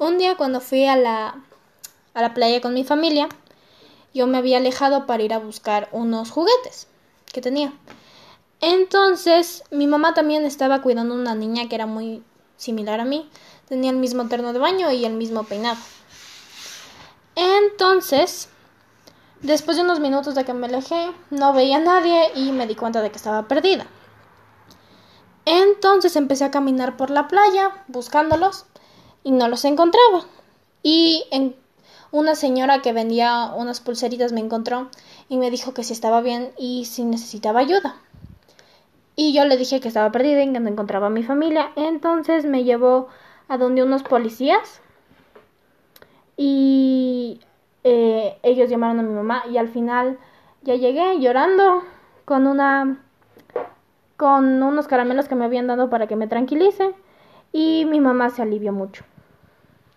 Un día cuando fui a la, a la playa con mi familia, yo me había alejado para ir a buscar unos juguetes que tenía. Entonces, mi mamá también estaba cuidando a una niña que era muy similar a mí. Tenía el mismo terno de baño y el mismo peinado. Entonces, después de unos minutos de que me alejé, no veía a nadie y me di cuenta de que estaba perdida. Entonces empecé a caminar por la playa buscándolos y no los encontraba. Y en una señora que vendía unas pulseritas me encontró y me dijo que si estaba bien y si necesitaba ayuda. Y yo le dije que estaba perdida y que no encontraba a mi familia. Entonces me llevó a donde unos policías y eh, ellos llamaron a mi mamá y al final ya llegué llorando con una con unos caramelos que me habían dado para que me tranquilice y mi mamá se alivió mucho.